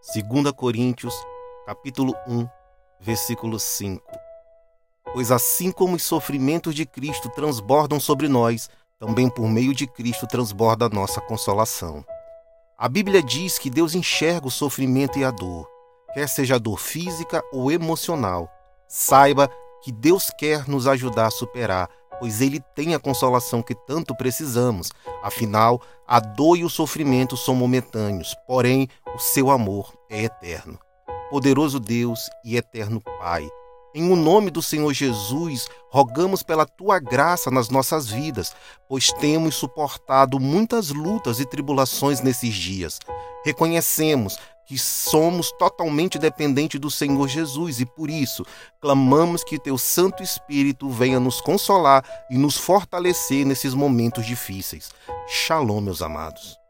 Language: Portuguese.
2 Coríntios, capítulo 1, versículo 5. Pois assim como os sofrimentos de Cristo transbordam sobre nós, também por meio de Cristo transborda a nossa consolação. A Bíblia diz que Deus enxerga o sofrimento e a dor, quer seja a dor física ou emocional. Saiba que Deus quer nos ajudar a superar, pois Ele tem a consolação que tanto precisamos. Afinal, a dor e o sofrimento são momentâneos, porém, o seu amor é eterno. Poderoso Deus e eterno Pai, em o nome do Senhor Jesus, rogamos pela tua graça nas nossas vidas, pois temos suportado muitas lutas e tribulações nesses dias. Reconhecemos que somos totalmente dependentes do Senhor Jesus e por isso clamamos que teu Santo Espírito venha nos consolar e nos fortalecer nesses momentos difíceis. Shalom, meus amados.